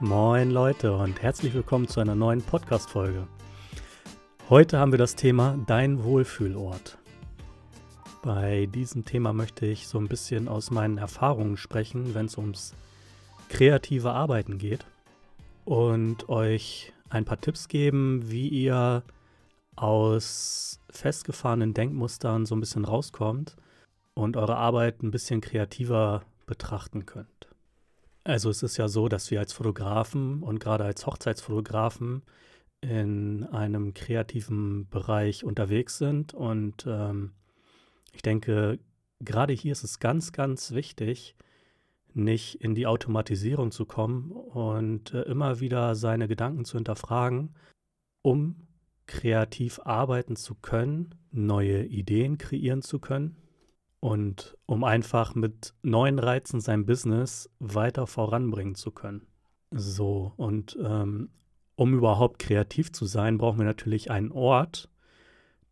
Moin Leute und herzlich willkommen zu einer neuen Podcast-Folge. Heute haben wir das Thema Dein Wohlfühlort. Bei diesem Thema möchte ich so ein bisschen aus meinen Erfahrungen sprechen, wenn es ums kreative Arbeiten geht und euch ein paar Tipps geben, wie ihr aus festgefahrenen Denkmustern so ein bisschen rauskommt und eure Arbeit ein bisschen kreativer betrachten könnt. Also es ist ja so, dass wir als Fotografen und gerade als Hochzeitsfotografen in einem kreativen Bereich unterwegs sind. Und ähm, ich denke, gerade hier ist es ganz, ganz wichtig, nicht in die Automatisierung zu kommen und äh, immer wieder seine Gedanken zu hinterfragen, um kreativ arbeiten zu können, neue Ideen kreieren zu können und um einfach mit neuen Reizen sein Business weiter voranbringen zu können. So, und ähm, um überhaupt kreativ zu sein, brauchen wir natürlich einen Ort,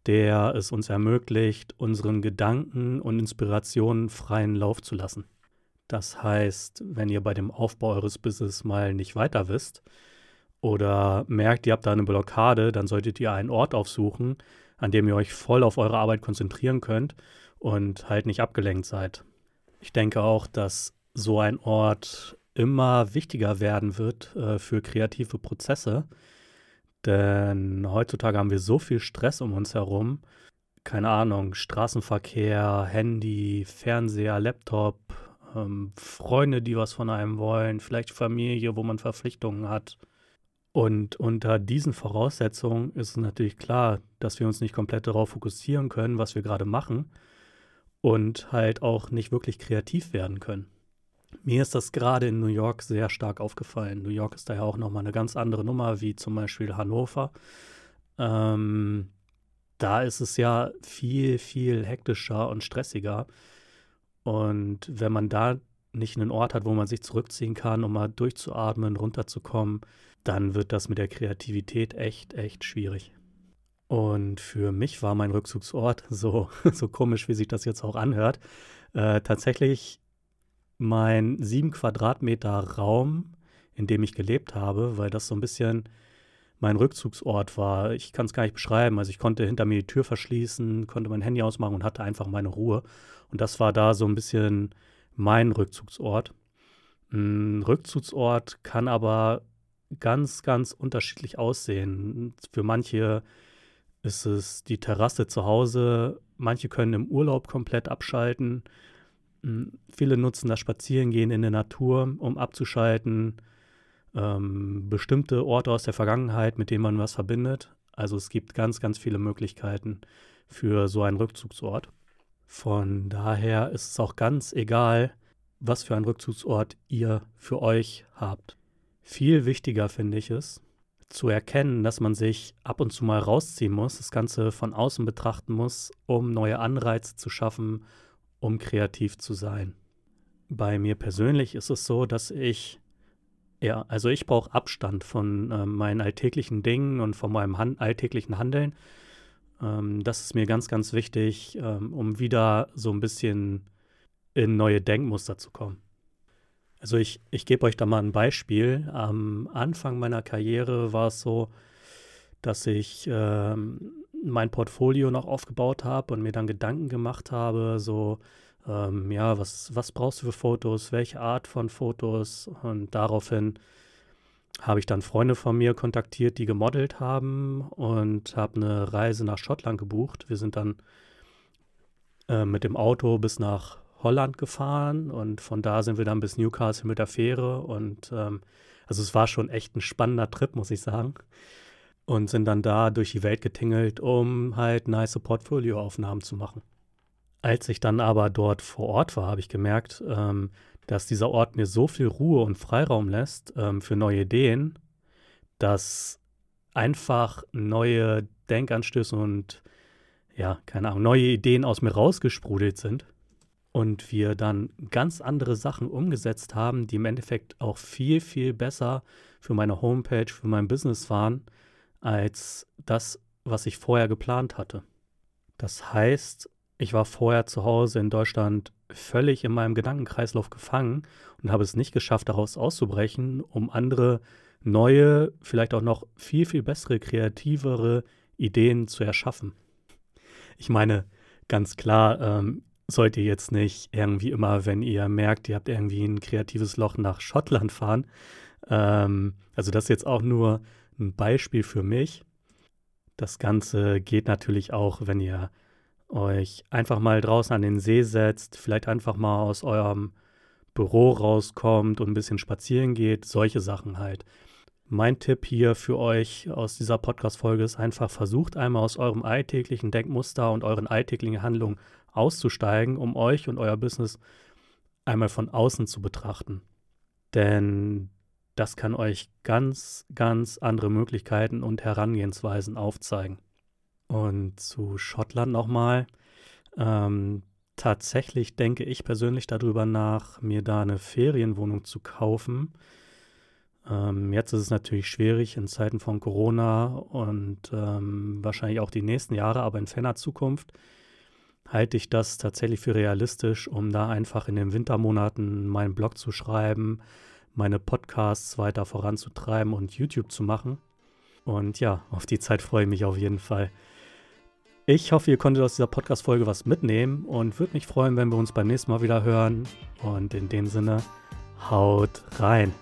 der es uns ermöglicht, unseren Gedanken und Inspirationen freien Lauf zu lassen. Das heißt, wenn ihr bei dem Aufbau eures Business mal nicht weiter wisst oder merkt, ihr habt da eine Blockade, dann solltet ihr einen Ort aufsuchen, an dem ihr euch voll auf eure Arbeit konzentrieren könnt und halt nicht abgelenkt seid. Ich denke auch, dass so ein Ort immer wichtiger werden wird äh, für kreative Prozesse, denn heutzutage haben wir so viel Stress um uns herum. Keine Ahnung, Straßenverkehr, Handy, Fernseher, Laptop, ähm, Freunde, die was von einem wollen, vielleicht Familie, wo man Verpflichtungen hat. Und unter diesen Voraussetzungen ist es natürlich klar, dass wir uns nicht komplett darauf fokussieren können, was wir gerade machen, und halt auch nicht wirklich kreativ werden können. Mir ist das gerade in New York sehr stark aufgefallen. New York ist daher auch nochmal eine ganz andere Nummer wie zum Beispiel Hannover. Ähm, da ist es ja viel, viel hektischer und stressiger. Und wenn man da nicht einen Ort hat, wo man sich zurückziehen kann, um mal durchzuatmen, runterzukommen, dann wird das mit der Kreativität echt, echt schwierig. Und für mich war mein Rückzugsort, so, so komisch, wie sich das jetzt auch anhört, äh, tatsächlich mein sieben Quadratmeter Raum, in dem ich gelebt habe, weil das so ein bisschen mein Rückzugsort war. Ich kann es gar nicht beschreiben. Also ich konnte hinter mir die Tür verschließen, konnte mein Handy ausmachen und hatte einfach meine Ruhe. Und das war da so ein bisschen mein Rückzugsort. Ein Rückzugsort kann aber ganz, ganz unterschiedlich aussehen. Für manche ist es die Terrasse zu Hause. Manche können im Urlaub komplett abschalten. Hm, viele nutzen das Spazierengehen in der Natur, um abzuschalten. Ähm, bestimmte Orte aus der Vergangenheit, mit denen man was verbindet. Also es gibt ganz, ganz viele Möglichkeiten für so einen Rückzugsort. Von daher ist es auch ganz egal, was für einen Rückzugsort ihr für euch habt. Viel wichtiger finde ich es, zu erkennen, dass man sich ab und zu mal rausziehen muss, das Ganze von außen betrachten muss, um neue Anreize zu schaffen, um kreativ zu sein. Bei mir persönlich ist es so, dass ich, ja, also ich brauche Abstand von äh, meinen alltäglichen Dingen und von meinem Han alltäglichen Handeln. Ähm, das ist mir ganz, ganz wichtig, ähm, um wieder so ein bisschen in neue Denkmuster zu kommen. Also ich, ich gebe euch da mal ein Beispiel. Am Anfang meiner Karriere war es so, dass ich ähm, mein Portfolio noch aufgebaut habe und mir dann Gedanken gemacht habe, so, ähm, ja, was, was brauchst du für Fotos, welche Art von Fotos? Und daraufhin habe ich dann Freunde von mir kontaktiert, die gemodelt haben und habe eine Reise nach Schottland gebucht. Wir sind dann äh, mit dem Auto bis nach Holland gefahren und von da sind wir dann bis Newcastle mit der Fähre und ähm, also es war schon echt ein spannender Trip, muss ich sagen. Und sind dann da durch die Welt getingelt, um halt nice Portfolioaufnahmen zu machen. Als ich dann aber dort vor Ort war, habe ich gemerkt, ähm, dass dieser Ort mir so viel Ruhe und Freiraum lässt ähm, für neue Ideen, dass einfach neue Denkanstöße und ja, keine Ahnung, neue Ideen aus mir rausgesprudelt sind und wir dann ganz andere Sachen umgesetzt haben, die im Endeffekt auch viel, viel besser für meine Homepage, für mein Business waren, als das, was ich vorher geplant hatte. Das heißt, ich war vorher zu Hause in Deutschland völlig in meinem Gedankenkreislauf gefangen und habe es nicht geschafft, daraus auszubrechen, um andere neue, vielleicht auch noch viel, viel bessere, kreativere Ideen zu erschaffen. Ich meine, ganz klar, ähm, sollt ihr jetzt nicht irgendwie immer, wenn ihr merkt, ihr habt irgendwie ein kreatives Loch nach Schottland fahren. Ähm, also das ist jetzt auch nur ein Beispiel für mich. Das Ganze geht natürlich auch, wenn ihr euch einfach mal draußen an den See setzt, vielleicht einfach mal aus eurem Büro rauskommt und ein bisschen spazieren geht, solche Sachen halt. Mein Tipp hier für euch aus dieser Podcast-Folge ist einfach, versucht einmal aus eurem alltäglichen Denkmuster und euren alltäglichen Handlungen auszusteigen, um euch und euer Business einmal von außen zu betrachten. Denn das kann euch ganz, ganz andere Möglichkeiten und Herangehensweisen aufzeigen. Und zu Schottland nochmal. Ähm, tatsächlich denke ich persönlich darüber nach, mir da eine Ferienwohnung zu kaufen. Ähm, jetzt ist es natürlich schwierig in Zeiten von Corona und ähm, wahrscheinlich auch die nächsten Jahre, aber in ferner Zukunft halte ich das tatsächlich für realistisch, um da einfach in den Wintermonaten meinen Blog zu schreiben, meine Podcasts weiter voranzutreiben und YouTube zu machen. Und ja, auf die Zeit freue ich mich auf jeden Fall. Ich hoffe, ihr konntet aus dieser Podcast-Folge was mitnehmen und würde mich freuen, wenn wir uns beim nächsten Mal wieder hören. Und in dem Sinne, haut rein.